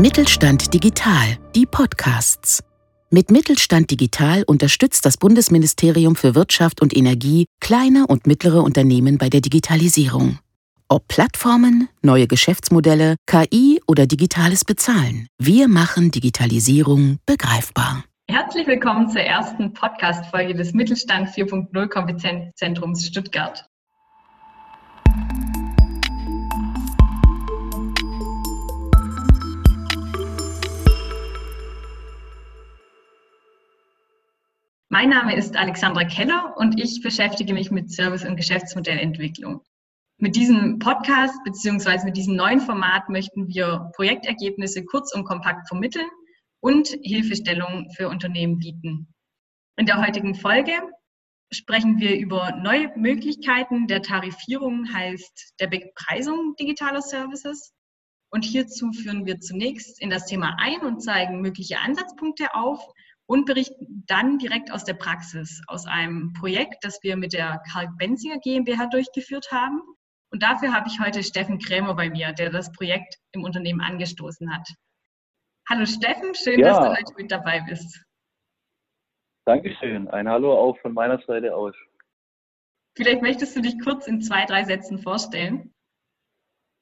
Mittelstand Digital, die Podcasts. Mit Mittelstand Digital unterstützt das Bundesministerium für Wirtschaft und Energie kleine und mittlere Unternehmen bei der Digitalisierung. Ob Plattformen, neue Geschäftsmodelle, KI oder digitales Bezahlen, wir machen Digitalisierung begreifbar. Herzlich willkommen zur ersten Podcast-Folge des Mittelstand 4.0 Kompetenzzentrums Stuttgart. Mein Name ist Alexandra Keller und ich beschäftige mich mit Service- und Geschäftsmodellentwicklung. Mit diesem Podcast bzw. mit diesem neuen Format möchten wir Projektergebnisse kurz und kompakt vermitteln und Hilfestellung für Unternehmen bieten. In der heutigen Folge sprechen wir über neue Möglichkeiten der Tarifierung, heißt der Bepreisung digitaler Services. Und hierzu führen wir zunächst in das Thema ein und zeigen mögliche Ansatzpunkte auf und berichten dann direkt aus der Praxis, aus einem Projekt, das wir mit der Karl Benzinger GmbH durchgeführt haben. Und dafür habe ich heute Steffen Krämer bei mir, der das Projekt im Unternehmen angestoßen hat. Hallo Steffen, schön, ja. dass du heute mit dabei bist. Dankeschön. Ein Hallo auch von meiner Seite aus. Vielleicht möchtest du dich kurz in zwei, drei Sätzen vorstellen.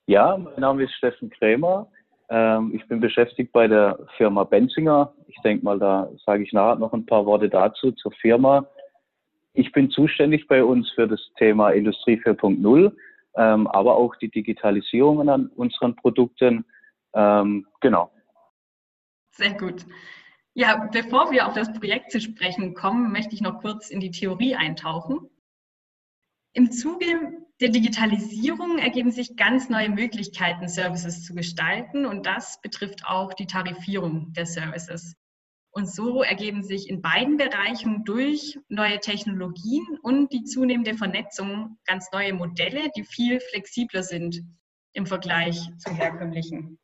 Ja, mein Name ist Steffen Krämer. Ähm, ich bin beschäftigt bei der Firma Benzinger. Ich denke mal, da sage ich nachher noch ein paar Worte dazu zur Firma. Ich bin zuständig bei uns für das Thema Industrie 4.0, ähm, aber auch die Digitalisierung an unseren Produkten. Ähm, genau. Sehr gut. Ja, bevor wir auf das Projekt zu sprechen kommen, möchte ich noch kurz in die Theorie eintauchen. Im Zuge der Digitalisierung ergeben sich ganz neue Möglichkeiten, Services zu gestalten und das betrifft auch die Tarifierung der Services. Und so ergeben sich in beiden Bereichen durch neue Technologien und die zunehmende Vernetzung ganz neue Modelle, die viel flexibler sind im Vergleich zu herkömmlichen.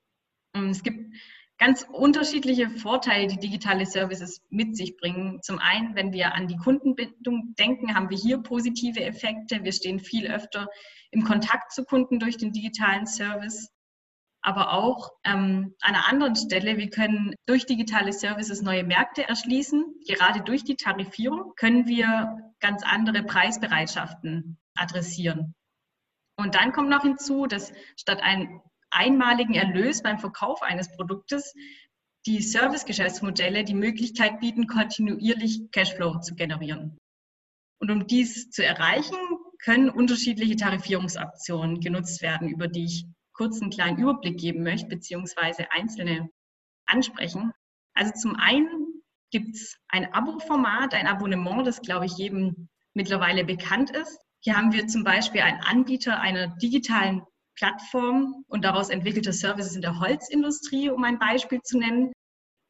Es gibt ganz unterschiedliche Vorteile, die digitale Services mit sich bringen. Zum einen, wenn wir an die Kundenbindung denken, haben wir hier positive Effekte. Wir stehen viel öfter im Kontakt zu Kunden durch den digitalen Service. Aber auch ähm, an einer anderen Stelle, wir können durch digitale Services neue Märkte erschließen. Gerade durch die Tarifierung können wir ganz andere Preisbereitschaften adressieren. Und dann kommt noch hinzu, dass statt ein einmaligen Erlös beim Verkauf eines Produktes die Service-Geschäftsmodelle die Möglichkeit bieten, kontinuierlich Cashflow zu generieren. Und um dies zu erreichen, können unterschiedliche Tarifierungsoptionen genutzt werden, über die ich kurz einen kleinen Überblick geben möchte, beziehungsweise einzelne ansprechen. Also zum einen gibt es ein Abo-Format, ein Abonnement, das, glaube ich, jedem mittlerweile bekannt ist. Hier haben wir zum Beispiel einen Anbieter einer digitalen Plattform und daraus entwickelte Services in der Holzindustrie, um ein Beispiel zu nennen.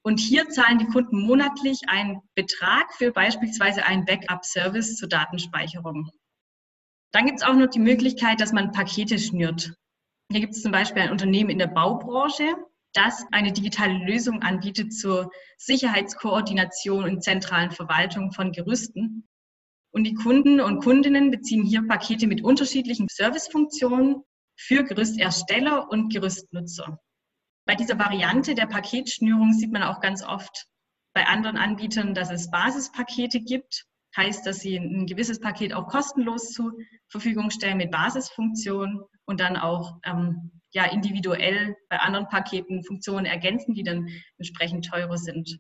Und hier zahlen die Kunden monatlich einen Betrag für beispielsweise einen Backup-Service zur Datenspeicherung. Dann gibt es auch noch die Möglichkeit, dass man Pakete schnürt. Hier gibt es zum Beispiel ein Unternehmen in der Baubranche, das eine digitale Lösung anbietet zur Sicherheitskoordination und zentralen Verwaltung von Gerüsten. Und die Kunden und Kundinnen beziehen hier Pakete mit unterschiedlichen Servicefunktionen für Gerüstersteller und Gerüstnutzer. Bei dieser Variante der Paketschnürung sieht man auch ganz oft bei anderen Anbietern, dass es Basispakete gibt. Heißt, dass sie ein gewisses Paket auch kostenlos zur Verfügung stellen mit Basisfunktionen und dann auch ähm, ja, individuell bei anderen Paketen Funktionen ergänzen, die dann entsprechend teurer sind.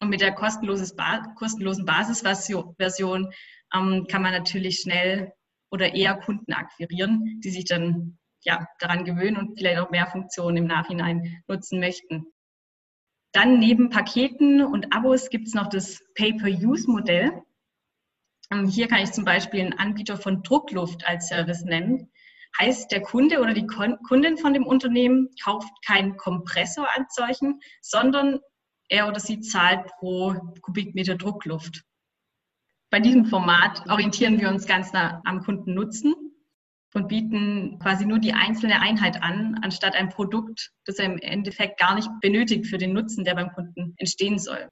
Und mit der kostenlosen Basisversion ähm, kann man natürlich schnell oder eher Kunden akquirieren, die sich dann ja, daran gewöhnen und vielleicht auch mehr Funktionen im Nachhinein nutzen möchten. Dann neben Paketen und Abos gibt es noch das Pay-per-Use-Modell. Ähm, hier kann ich zum Beispiel einen Anbieter von Druckluft als Service nennen. Heißt, der Kunde oder die Kundin von dem Unternehmen kauft keinen Kompressor als solchen, sondern er oder sie zahlt pro Kubikmeter Druckluft. Bei diesem Format orientieren wir uns ganz nah am Kundennutzen und bieten quasi nur die einzelne Einheit an, anstatt ein Produkt, das er im Endeffekt gar nicht benötigt für den Nutzen, der beim Kunden entstehen soll.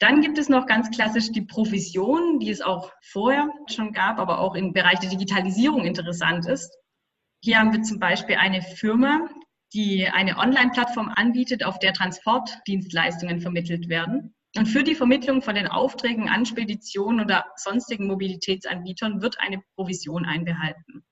Dann gibt es noch ganz klassisch die Provision, die es auch vorher schon gab, aber auch im Bereich der Digitalisierung interessant ist. Hier haben wir zum Beispiel eine Firma, die eine Online-Plattform anbietet, auf der Transportdienstleistungen vermittelt werden. Und für die Vermittlung von den Aufträgen an Speditionen oder sonstigen Mobilitätsanbietern wird eine Provision einbehalten.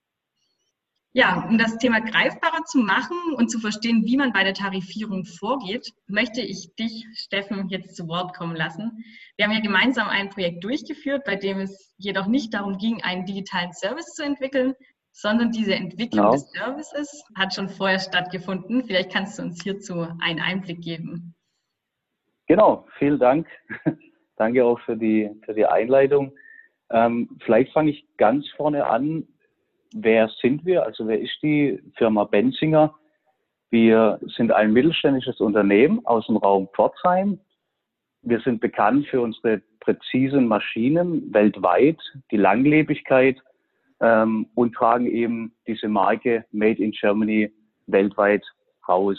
Ja, um das Thema greifbarer zu machen und zu verstehen, wie man bei der Tarifierung vorgeht, möchte ich dich, Steffen, jetzt zu Wort kommen lassen. Wir haben ja gemeinsam ein Projekt durchgeführt, bei dem es jedoch nicht darum ging, einen digitalen Service zu entwickeln, sondern diese Entwicklung genau. des Services hat schon vorher stattgefunden. Vielleicht kannst du uns hierzu einen Einblick geben. Genau, vielen Dank. Danke auch für die, für die Einleitung. Ähm, vielleicht fange ich ganz vorne an. Wer sind wir? Also wer ist die Firma Benzinger? Wir sind ein mittelständisches Unternehmen aus dem Raum Pforzheim. Wir sind bekannt für unsere präzisen Maschinen weltweit, die Langlebigkeit ähm, und tragen eben diese Marke Made in Germany weltweit raus.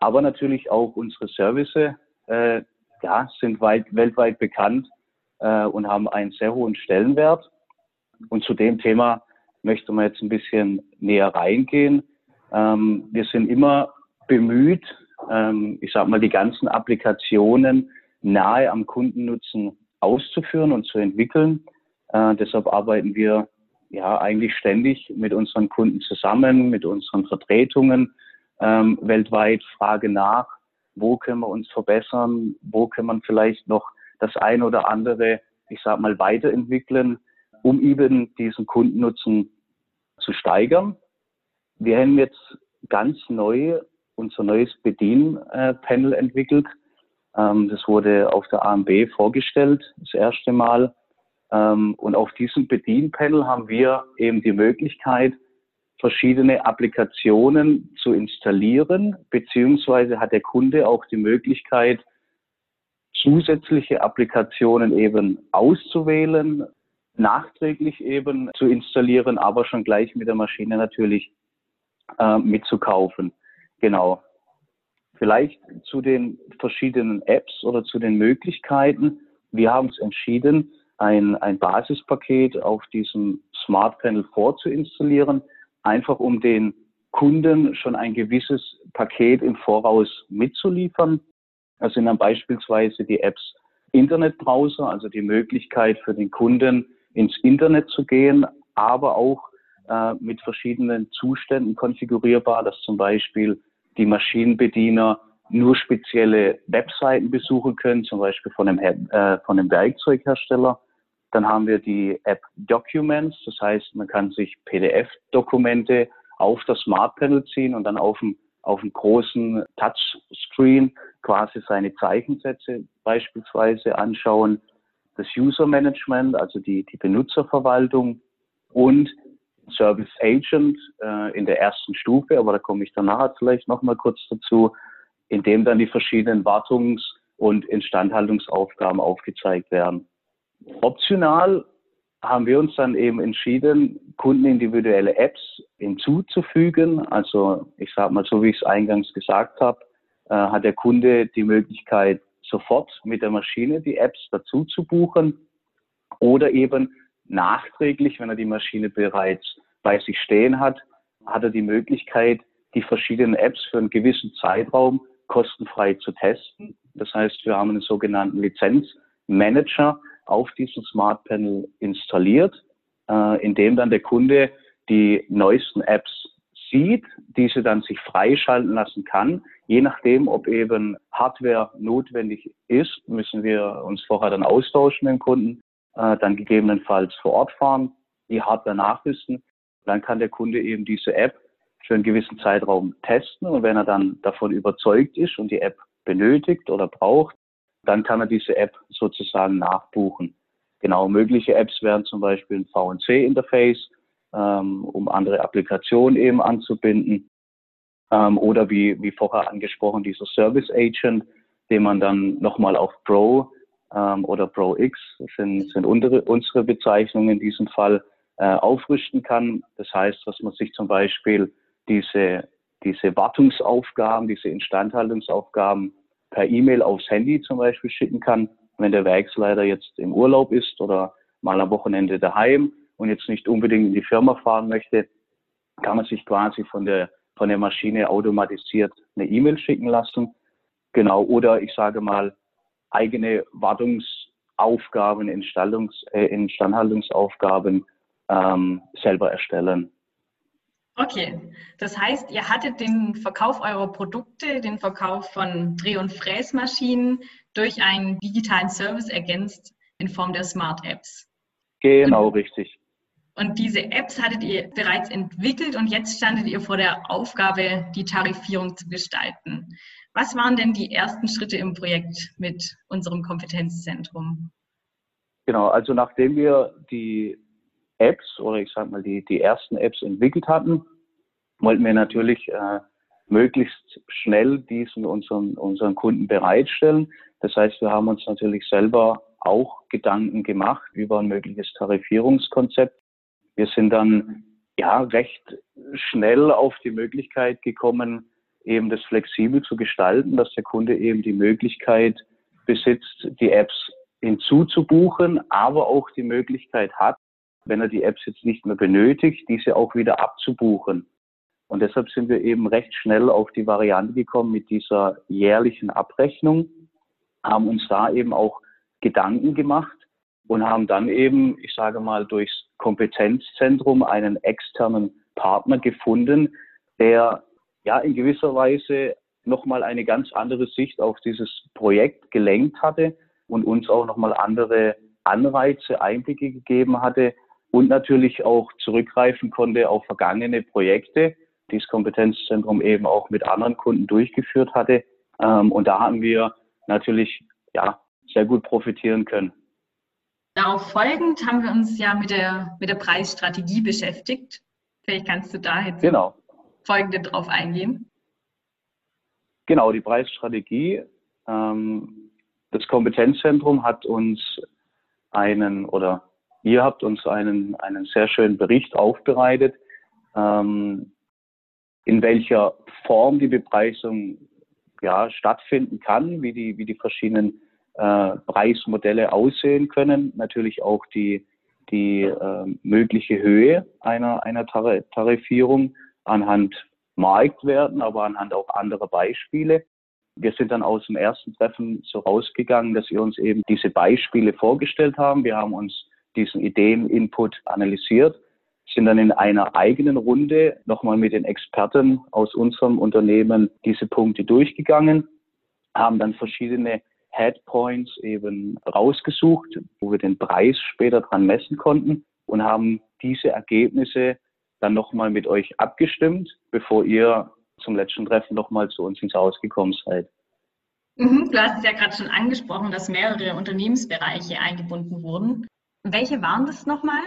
Aber natürlich auch unsere Services äh, ja, sind weit, weltweit bekannt äh, und haben einen sehr hohen Stellenwert. Und zu dem Thema möchte man jetzt ein bisschen näher reingehen. Ähm, wir sind immer bemüht, ähm, ich sage mal, die ganzen Applikationen nahe am Kundennutzen auszuführen und zu entwickeln. Äh, deshalb arbeiten wir ja eigentlich ständig mit unseren Kunden zusammen, mit unseren Vertretungen ähm, weltweit, frage nach, wo können wir uns verbessern, wo können wir vielleicht noch das ein oder andere, ich sag mal, weiterentwickeln, um eben diesen Kundennutzen zu steigern. Wir haben jetzt ganz neu unser neues Bedienpanel entwickelt. Ähm, das wurde auf der AMB vorgestellt, das erste Mal. Ähm, und auf diesem Bedienpanel haben wir eben die Möglichkeit, verschiedene Applikationen zu installieren, beziehungsweise hat der Kunde auch die Möglichkeit, zusätzliche Applikationen eben auszuwählen, nachträglich eben zu installieren, aber schon gleich mit der Maschine natürlich äh, mitzukaufen. Genau. Vielleicht zu den verschiedenen Apps oder zu den Möglichkeiten. Wir haben uns entschieden, ein, ein Basispaket auf diesem Smart Panel vorzuinstallieren, einfach um den Kunden schon ein gewisses Paket im Voraus mitzuliefern. Das sind dann beispielsweise die Apps Internetbrowser, also die Möglichkeit für den Kunden ins Internet zu gehen, aber auch äh, mit verschiedenen Zuständen konfigurierbar, dass zum Beispiel die Maschinenbediener nur spezielle Webseiten besuchen können, zum Beispiel von einem, äh, von einem Werkzeughersteller dann haben wir die App Documents, das heißt, man kann sich PDF-Dokumente auf das Smart Panel ziehen und dann auf dem, auf dem großen Touchscreen quasi seine Zeichensätze beispielsweise anschauen. Das User Management, also die, die Benutzerverwaltung und Service Agent äh, in der ersten Stufe, aber da komme ich danach vielleicht nochmal kurz dazu, in dem dann die verschiedenen Wartungs- und Instandhaltungsaufgaben aufgezeigt werden. Optional haben wir uns dann eben entschieden, kundenindividuelle Apps hinzuzufügen. Also ich sage mal, so wie ich es eingangs gesagt habe, äh, hat der Kunde die Möglichkeit, sofort mit der Maschine die Apps dazu zu buchen oder eben nachträglich, wenn er die Maschine bereits bei sich stehen hat, hat er die Möglichkeit, die verschiedenen Apps für einen gewissen Zeitraum kostenfrei zu testen. Das heißt, wir haben einen sogenannten Lizenzmanager, auf diesem Smart Panel installiert, äh, indem dann der Kunde die neuesten Apps sieht, diese dann sich freischalten lassen kann. Je nachdem, ob eben Hardware notwendig ist, müssen wir uns vorher dann austauschen mit dem Kunden, äh, dann gegebenenfalls vor Ort fahren, die Hardware nachrüsten. Dann kann der Kunde eben diese App für einen gewissen Zeitraum testen und wenn er dann davon überzeugt ist und die App benötigt oder braucht, dann kann er diese App sozusagen nachbuchen. Genau, mögliche Apps wären zum Beispiel ein VNC-Interface, ähm, um andere Applikationen eben anzubinden. Ähm, oder wie, wie vorher angesprochen, dieser Service Agent, den man dann nochmal auf Pro ähm, oder Pro X, sind, sind unsere, unsere Bezeichnungen in diesem Fall, äh, aufrüsten kann. Das heißt, dass man sich zum Beispiel diese, diese Wartungsaufgaben, diese Instandhaltungsaufgaben per E-Mail aufs Handy zum Beispiel schicken kann, wenn der Werksleiter jetzt im Urlaub ist oder mal am Wochenende daheim und jetzt nicht unbedingt in die Firma fahren möchte, kann man sich quasi von der von der Maschine automatisiert eine E-Mail schicken lassen. Genau, oder ich sage mal, eigene Wartungsaufgaben, äh, Instandhaltungsaufgaben ähm, selber erstellen. Okay, das heißt, ihr hattet den Verkauf eurer Produkte, den Verkauf von Dreh- und Fräsmaschinen durch einen digitalen Service ergänzt in Form der Smart Apps. Genau, und, richtig. Und diese Apps hattet ihr bereits entwickelt und jetzt standet ihr vor der Aufgabe, die Tarifierung zu gestalten. Was waren denn die ersten Schritte im Projekt mit unserem Kompetenzzentrum? Genau, also nachdem wir die Apps oder ich sage mal die, die ersten Apps entwickelt hatten, wollten wir natürlich äh, möglichst schnell diesen unseren, unseren Kunden bereitstellen. Das heißt, wir haben uns natürlich selber auch Gedanken gemacht über ein mögliches Tarifierungskonzept. Wir sind dann ja recht schnell auf die Möglichkeit gekommen, eben das flexibel zu gestalten, dass der Kunde eben die Möglichkeit besitzt, die Apps hinzuzubuchen, aber auch die Möglichkeit hat, wenn er die Apps jetzt nicht mehr benötigt, diese auch wieder abzubuchen. Und deshalb sind wir eben recht schnell auf die Variante gekommen mit dieser jährlichen Abrechnung, haben uns da eben auch Gedanken gemacht und haben dann eben, ich sage mal, durchs Kompetenzzentrum einen externen Partner gefunden, der ja in gewisser Weise nochmal eine ganz andere Sicht auf dieses Projekt gelenkt hatte und uns auch nochmal andere Anreize, Einblicke gegeben hatte, und natürlich auch zurückgreifen konnte auf vergangene Projekte, die das Kompetenzzentrum eben auch mit anderen Kunden durchgeführt hatte. Ähm, und da haben wir natürlich ja, sehr gut profitieren können. Darauf folgend haben wir uns ja mit der, mit der Preisstrategie beschäftigt. Vielleicht kannst du da jetzt genau. folgende drauf eingehen. Genau, die Preisstrategie. Ähm, das Kompetenzzentrum hat uns einen oder Ihr habt uns einen, einen sehr schönen Bericht aufbereitet, ähm, in welcher Form die Bepreisung ja, stattfinden kann, wie die, wie die verschiedenen äh, Preismodelle aussehen können, natürlich auch die, die äh, mögliche Höhe einer, einer Tarifierung anhand Marktwerten, aber anhand auch anderer Beispiele. Wir sind dann aus dem ersten Treffen so rausgegangen, dass wir uns eben diese Beispiele vorgestellt haben. Wir haben uns diesen Ideen-Input analysiert, sind dann in einer eigenen Runde nochmal mit den Experten aus unserem Unternehmen diese Punkte durchgegangen, haben dann verschiedene Headpoints eben rausgesucht, wo wir den Preis später dran messen konnten und haben diese Ergebnisse dann nochmal mit euch abgestimmt, bevor ihr zum letzten Treffen nochmal zu uns ins Haus gekommen seid. Mhm, du hast es ja gerade schon angesprochen, dass mehrere Unternehmensbereiche eingebunden wurden. Welche waren das nochmal?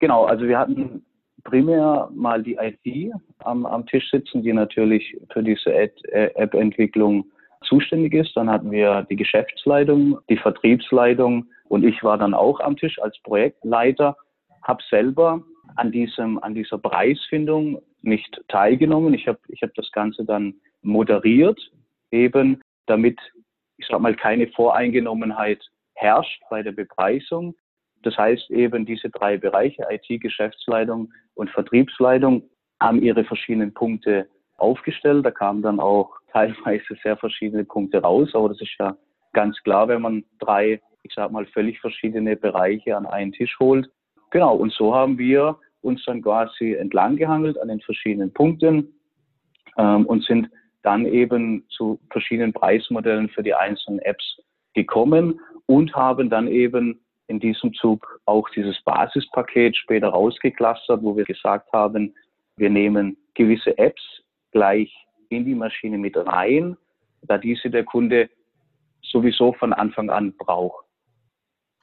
Genau, also wir hatten primär mal die IT am, am Tisch sitzen, die natürlich für diese äh, App-Entwicklung zuständig ist. Dann hatten wir die Geschäftsleitung, die Vertriebsleitung und ich war dann auch am Tisch als Projektleiter, habe selber an, diesem, an dieser Preisfindung nicht teilgenommen. Ich habe ich hab das Ganze dann moderiert, eben damit, ich sag mal, keine Voreingenommenheit herrscht bei der Bepreisung. Das heißt eben, diese drei Bereiche, IT, Geschäftsleitung und Vertriebsleitung, haben ihre verschiedenen Punkte aufgestellt. Da kamen dann auch teilweise sehr verschiedene Punkte raus, aber das ist ja ganz klar, wenn man drei, ich sag mal, völlig verschiedene Bereiche an einen Tisch holt. Genau, und so haben wir uns dann quasi entlang gehangelt an den verschiedenen Punkten ähm, und sind dann eben zu verschiedenen Preismodellen für die einzelnen Apps gekommen und haben dann eben in diesem Zug auch dieses Basispaket später rausgeklustert, wo wir gesagt haben, wir nehmen gewisse Apps gleich in die Maschine mit rein, da diese der Kunde sowieso von Anfang an braucht.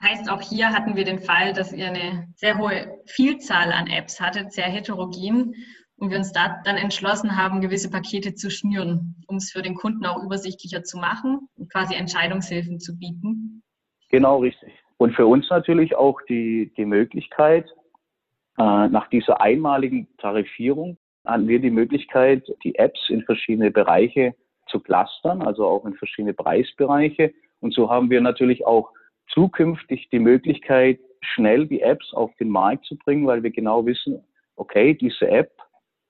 Heißt, auch hier hatten wir den Fall, dass ihr eine sehr hohe Vielzahl an Apps hattet, sehr heterogen, und wir uns da dann entschlossen haben, gewisse Pakete zu schnüren, um es für den Kunden auch übersichtlicher zu machen und quasi Entscheidungshilfen zu bieten. Genau, richtig. Und für uns natürlich auch die, die Möglichkeit, äh, nach dieser einmaligen Tarifierung hatten wir die Möglichkeit, die Apps in verschiedene Bereiche zu clustern, also auch in verschiedene Preisbereiche. Und so haben wir natürlich auch zukünftig die Möglichkeit, schnell die Apps auf den Markt zu bringen, weil wir genau wissen, okay, diese App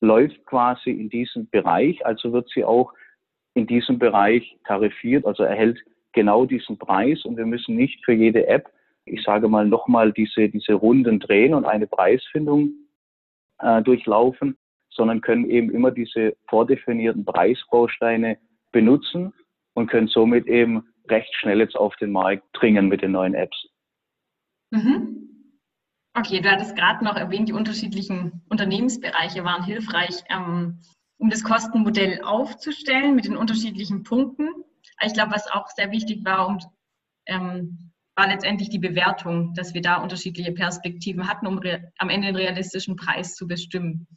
läuft quasi in diesem Bereich, also wird sie auch in diesem Bereich tarifiert, also erhält genau diesen Preis und wir müssen nicht für jede App, ich sage mal, nochmal diese, diese Runden drehen und eine Preisfindung äh, durchlaufen, sondern können eben immer diese vordefinierten Preisbausteine benutzen und können somit eben recht schnell jetzt auf den Markt dringen mit den neuen Apps. Mhm. Okay, du hattest gerade noch erwähnt, die unterschiedlichen Unternehmensbereiche waren hilfreich, ähm, um das Kostenmodell aufzustellen mit den unterschiedlichen Punkten. Ich glaube, was auch sehr wichtig war, um, ähm, war letztendlich die Bewertung, dass wir da unterschiedliche Perspektiven hatten, um am Ende den realistischen Preis zu bestimmen.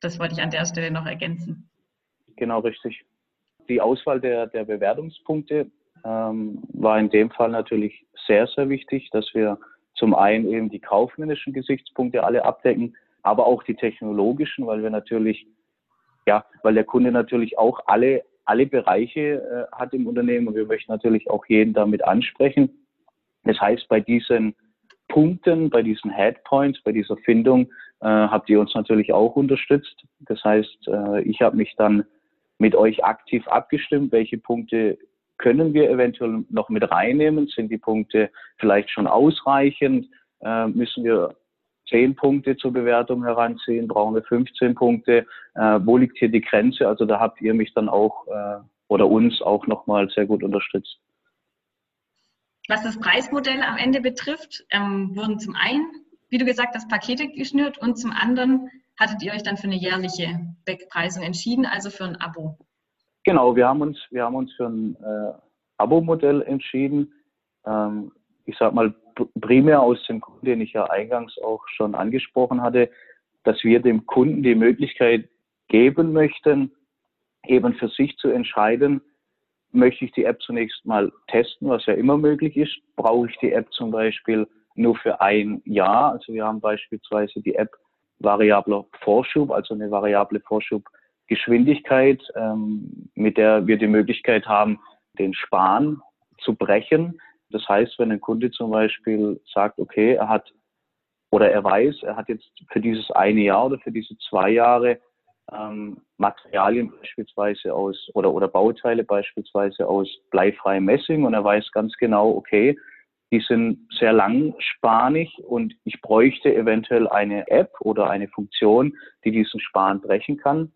Das wollte ich an der Stelle noch ergänzen. Genau, richtig. Die Auswahl der, der Bewertungspunkte ähm, war in dem Fall natürlich sehr, sehr wichtig, dass wir zum einen eben die kaufmännischen Gesichtspunkte alle abdecken, aber auch die technologischen, weil wir natürlich, ja, weil der Kunde natürlich auch alle, alle Bereiche äh, hat im Unternehmen und wir möchten natürlich auch jeden damit ansprechen. Das heißt, bei diesen Punkten, bei diesen Headpoints, bei dieser Findung äh, habt ihr uns natürlich auch unterstützt. Das heißt, äh, ich habe mich dann mit euch aktiv abgestimmt, welche Punkte können wir eventuell noch mit reinnehmen? Sind die Punkte vielleicht schon ausreichend? Äh, müssen wir zehn Punkte zur Bewertung heranziehen? Brauchen wir 15 Punkte? Äh, wo liegt hier die Grenze? Also da habt ihr mich dann auch äh, oder uns auch nochmal sehr gut unterstützt. Was das Preismodell am Ende betrifft, ähm, wurden zum einen, wie du gesagt hast, Pakete geschnürt und zum anderen hattet ihr euch dann für eine jährliche Wegpreisung entschieden, also für ein Abo. Genau, wir haben uns, wir haben uns für ein äh, Abo-Modell entschieden. Ähm, ich sag mal primär aus dem Grund, den ich ja eingangs auch schon angesprochen hatte, dass wir dem Kunden die Möglichkeit geben möchten, eben für sich zu entscheiden, möchte ich die App zunächst mal testen, was ja immer möglich ist. Brauche ich die App zum Beispiel nur für ein Jahr? Also wir haben beispielsweise die App variabler Vorschub, also eine variable Vorschub Geschwindigkeit, ähm, mit der wir die Möglichkeit haben, den Span zu brechen. Das heißt, wenn ein Kunde zum Beispiel sagt, okay, er hat oder er weiß, er hat jetzt für dieses eine Jahr oder für diese zwei Jahre ähm, Materialien beispielsweise aus oder, oder Bauteile beispielsweise aus bleifreiem Messing und er weiß ganz genau, okay, die sind sehr langspanig und ich bräuchte eventuell eine App oder eine Funktion, die diesen Span brechen kann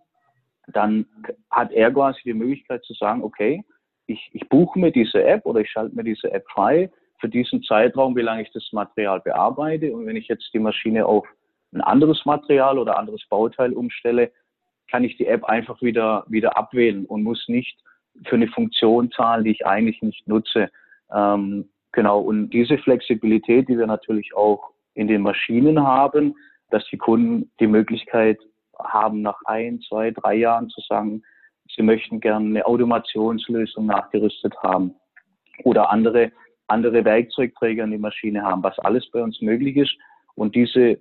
dann hat er quasi die Möglichkeit zu sagen, okay, ich, ich buche mir diese App oder ich schalte mir diese App frei für diesen Zeitraum, wie lange ich das Material bearbeite. Und wenn ich jetzt die Maschine auf ein anderes Material oder anderes Bauteil umstelle, kann ich die App einfach wieder, wieder abwählen und muss nicht für eine Funktion zahlen, die ich eigentlich nicht nutze. Ähm, genau. Und diese Flexibilität, die wir natürlich auch in den Maschinen haben, dass die Kunden die Möglichkeit haben nach ein, zwei, drei Jahren zu sagen, sie möchten gerne eine Automationslösung nachgerüstet haben oder andere, andere Werkzeugträger in die Maschine haben, was alles bei uns möglich ist. Und diese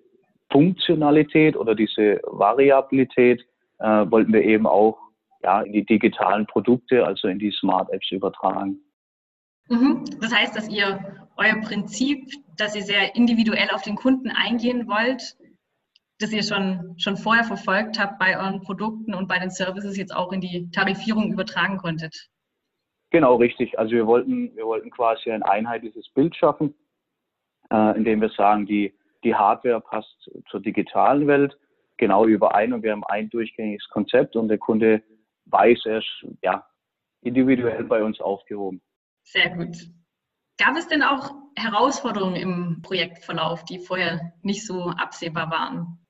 Funktionalität oder diese Variabilität äh, wollten wir eben auch ja, in die digitalen Produkte, also in die Smart Apps übertragen. Mhm. Das heißt, dass ihr euer Prinzip, dass ihr sehr individuell auf den Kunden eingehen wollt, das ihr schon, schon vorher verfolgt habt bei euren Produkten und bei den Services jetzt auch in die Tarifierung übertragen konntet. Genau, richtig. Also wir wollten, wir wollten quasi ein einheitliches Bild schaffen, äh, indem wir sagen, die, die Hardware passt zur digitalen Welt genau überein und wir haben ein durchgängiges Konzept und der Kunde weiß, er ist ja, individuell bei uns aufgehoben. Sehr gut. Gab es denn auch Herausforderungen im Projektverlauf, die vorher nicht so absehbar waren?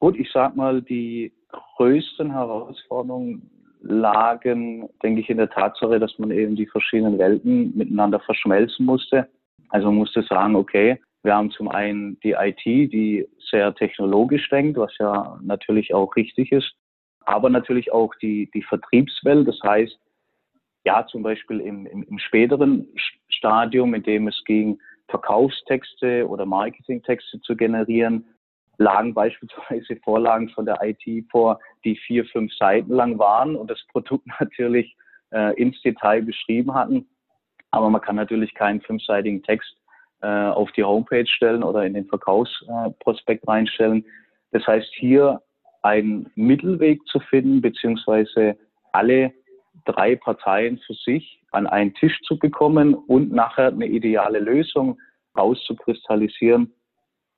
Gut, ich sag mal, die größten Herausforderungen lagen, denke ich, in der Tatsache, dass man eben die verschiedenen Welten miteinander verschmelzen musste. Also man musste sagen, okay, wir haben zum einen die IT, die sehr technologisch denkt, was ja natürlich auch richtig ist, aber natürlich auch die, die Vertriebswelt. Das heißt, ja, zum Beispiel im, im, im späteren Stadium, in dem es ging, Verkaufstexte oder Marketingtexte zu generieren, lagen beispielsweise Vorlagen von der IT vor, die vier, fünf Seiten lang waren und das Produkt natürlich äh, ins Detail beschrieben hatten. Aber man kann natürlich keinen fünfseitigen Text äh, auf die Homepage stellen oder in den Verkaufsprospekt äh, reinstellen. Das heißt, hier einen Mittelweg zu finden, beziehungsweise alle drei Parteien für sich an einen Tisch zu bekommen und nachher eine ideale Lösung rauszukristallisieren.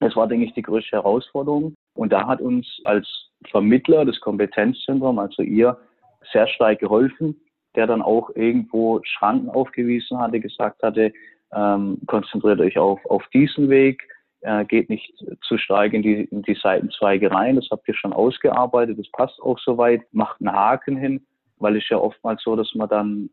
Das war, denke ich, die größte Herausforderung. Und da hat uns als Vermittler des Kompetenzzentrum, also ihr, sehr stark geholfen, der dann auch irgendwo Schranken aufgewiesen hatte, gesagt hatte, ähm, konzentriert euch auf, auf diesen Weg, äh, geht nicht zu stark in die, in die Seitenzweige rein, das habt ihr schon ausgearbeitet, das passt auch soweit, macht einen Haken hin, weil es ja oftmals so, dass man dann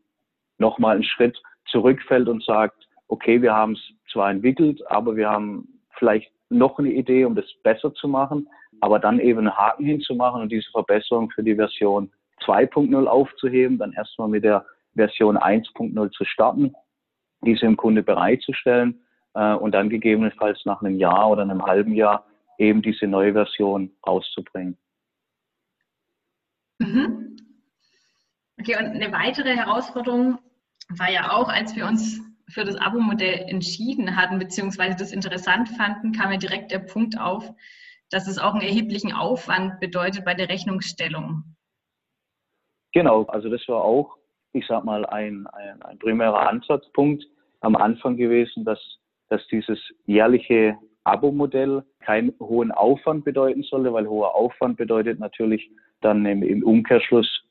nochmal einen Schritt zurückfällt und sagt, okay, wir haben es zwar entwickelt, aber wir haben vielleicht noch eine Idee, um das besser zu machen, aber dann eben einen Haken hinzumachen und diese Verbesserung für die Version 2.0 aufzuheben, dann erstmal mit der Version 1.0 zu starten, diese im Kunde bereitzustellen äh, und dann gegebenenfalls nach einem Jahr oder einem halben Jahr eben diese neue Version rauszubringen. Mhm. Okay, und eine weitere Herausforderung war ja auch, als wir uns für das Abo-Modell entschieden hatten, beziehungsweise das interessant fanden, kam ja direkt der Punkt auf, dass es auch einen erheblichen Aufwand bedeutet bei der Rechnungsstellung. Genau, also das war auch, ich sag mal, ein, ein, ein primärer Ansatzpunkt am Anfang gewesen, dass, dass dieses jährliche Abo-Modell keinen hohen Aufwand bedeuten sollte, weil hoher Aufwand bedeutet natürlich dann im, im Umkehrschluss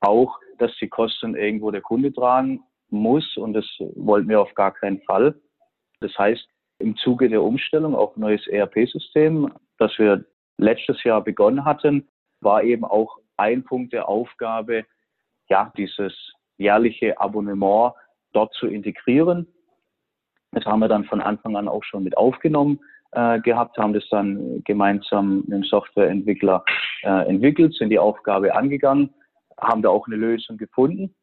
auch, dass die Kosten irgendwo der Kunde tragen muss und das wollten wir auf gar keinen Fall. Das heißt, im Zuge der Umstellung auf neues ERP-System, das wir letztes Jahr begonnen hatten, war eben auch ein Punkt der Aufgabe, ja, dieses jährliche Abonnement dort zu integrieren. Das haben wir dann von Anfang an auch schon mit aufgenommen äh, gehabt, haben das dann gemeinsam mit dem Softwareentwickler äh, entwickelt, sind die Aufgabe angegangen, haben da auch eine Lösung gefunden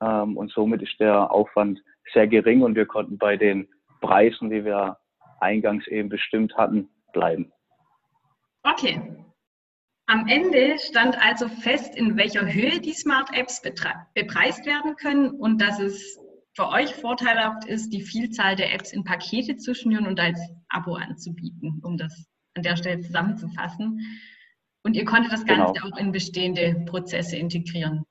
ähm, und somit ist der Aufwand sehr gering und wir konnten bei den Preisen, die wir eingangs eben bestimmt hatten, bleiben. Okay. Am Ende stand also fest, in welcher Höhe die Smart Apps bepreist werden können und dass es für euch vorteilhaft ist, die Vielzahl der Apps in Pakete zu schnüren und als Abo anzubieten, um das an der Stelle zusammenzufassen. Und ihr konntet das Ganze genau. auch in bestehende Prozesse integrieren.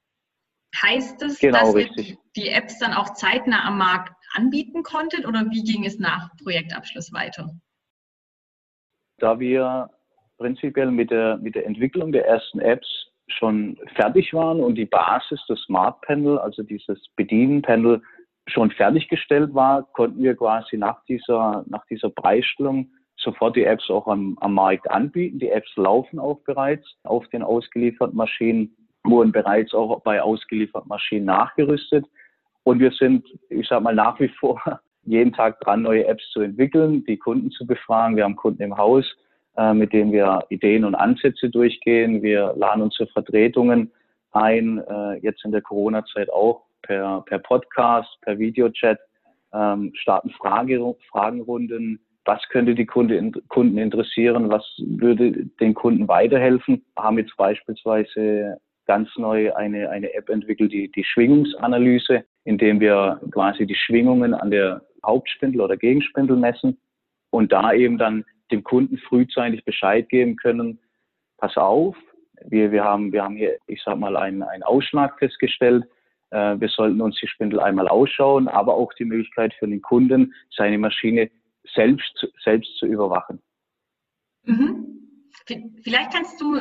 Heißt es, genau, dass richtig. ihr die Apps dann auch zeitnah am Markt anbieten konntet oder wie ging es nach Projektabschluss weiter? Da wir prinzipiell mit der, mit der Entwicklung der ersten Apps schon fertig waren und die Basis des Smart Panel, also dieses Bedienpanel, schon fertiggestellt war, konnten wir quasi nach dieser, nach dieser Preisstellung sofort die Apps auch am, am Markt anbieten. Die Apps laufen auch bereits auf den ausgelieferten Maschinen wurden bereits auch bei ausgelieferten Maschinen nachgerüstet. Und wir sind, ich sage mal, nach wie vor jeden Tag dran, neue Apps zu entwickeln, die Kunden zu befragen. Wir haben Kunden im Haus, äh, mit denen wir Ideen und Ansätze durchgehen. Wir laden uns zu Vertretungen ein, äh, jetzt in der Corona-Zeit auch per, per Podcast, per Videochat, ähm, starten Frage, Fragenrunden. Was könnte die Kunde, Kunden interessieren? Was würde den Kunden weiterhelfen? Haben jetzt beispielsweise ganz neu eine, eine App entwickelt, die, die Schwingungsanalyse, indem wir quasi die Schwingungen an der Hauptspindel oder Gegenspindel messen und da eben dann dem Kunden frühzeitig Bescheid geben können, pass auf, wir, wir, haben, wir haben hier, ich sag mal, einen, einen Ausschlag festgestellt. Äh, wir sollten uns die Spindel einmal ausschauen, aber auch die Möglichkeit für den Kunden, seine Maschine selbst, selbst zu überwachen. Mhm. Vielleicht kannst du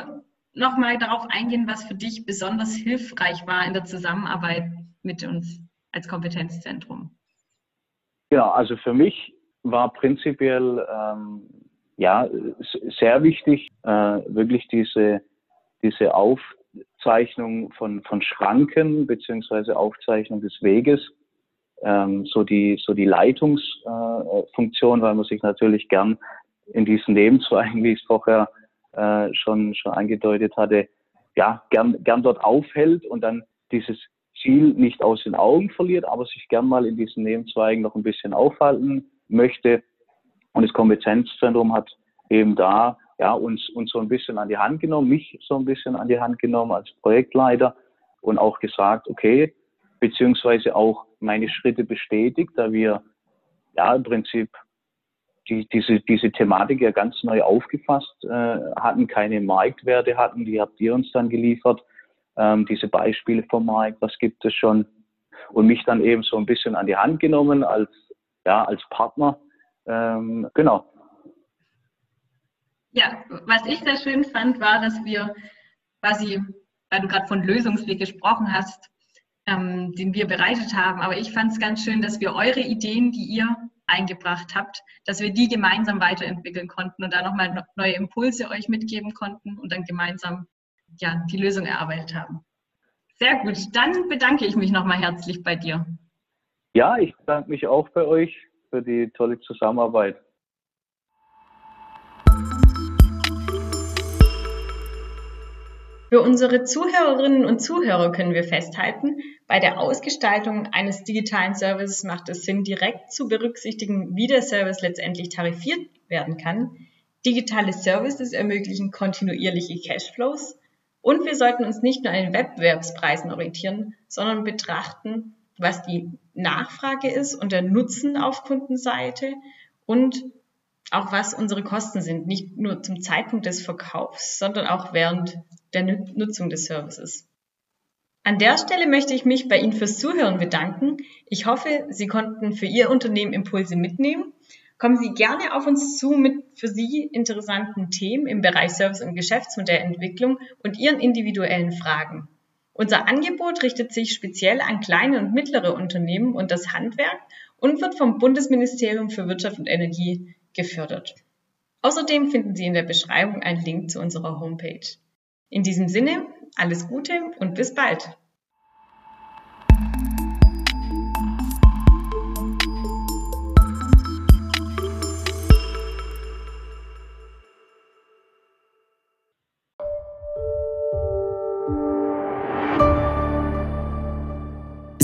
nochmal darauf eingehen, was für dich besonders hilfreich war in der Zusammenarbeit mit uns als Kompetenzzentrum. Genau, also für mich war prinzipiell ähm, ja sehr wichtig, äh, wirklich diese, diese Aufzeichnung von, von Schranken beziehungsweise Aufzeichnung des Weges, ähm, so die, so die Leitungsfunktion, äh, weil man sich natürlich gern in diesen Nebenzweigen, wie ich es vorher äh, schon, schon angedeutet hatte, ja, gern, gern dort aufhält und dann dieses Ziel nicht aus den Augen verliert, aber sich gern mal in diesen Nebenzweigen noch ein bisschen aufhalten möchte. Und das Kompetenzzentrum hat eben da ja, uns, uns so ein bisschen an die Hand genommen, mich so ein bisschen an die Hand genommen als Projektleiter und auch gesagt, okay, beziehungsweise auch meine Schritte bestätigt, da wir ja im Prinzip die, diese, diese Thematik ja ganz neu aufgefasst, äh, hatten keine Marktwerte, hatten, die habt ihr uns dann geliefert, ähm, diese Beispiele vom Markt, was gibt es schon und mich dann eben so ein bisschen an die Hand genommen als, ja, als Partner. Ähm, genau. Ja, was ich sehr schön fand, war, dass wir quasi, weil du gerade von Lösungsweg gesprochen hast, ähm, den wir bereitet haben, aber ich fand es ganz schön, dass wir eure Ideen, die ihr eingebracht habt, dass wir die gemeinsam weiterentwickeln konnten und da nochmal neue Impulse euch mitgeben konnten und dann gemeinsam ja, die Lösung erarbeitet haben. Sehr gut, dann bedanke ich mich nochmal herzlich bei dir. Ja, ich bedanke mich auch bei euch für die tolle Zusammenarbeit. Für unsere Zuhörerinnen und Zuhörer können wir festhalten, bei der Ausgestaltung eines digitalen Services macht es Sinn, direkt zu berücksichtigen, wie der Service letztendlich tarifiert werden kann. Digitale Services ermöglichen kontinuierliche Cashflows und wir sollten uns nicht nur an den Wettbewerbspreisen orientieren, sondern betrachten, was die Nachfrage ist und der Nutzen auf Kundenseite und auch was unsere Kosten sind, nicht nur zum Zeitpunkt des Verkaufs, sondern auch während der Nutzung des Services. An der Stelle möchte ich mich bei Ihnen fürs Zuhören bedanken. Ich hoffe, Sie konnten für Ihr Unternehmen Impulse mitnehmen. Kommen Sie gerne auf uns zu mit für Sie interessanten Themen im Bereich Service- und Geschäftsmodellentwicklung und Ihren individuellen Fragen. Unser Angebot richtet sich speziell an kleine und mittlere Unternehmen und das Handwerk und wird vom Bundesministerium für Wirtschaft und Energie gefördert. Außerdem finden Sie in der Beschreibung einen Link zu unserer Homepage. In diesem Sinne, alles Gute und bis bald.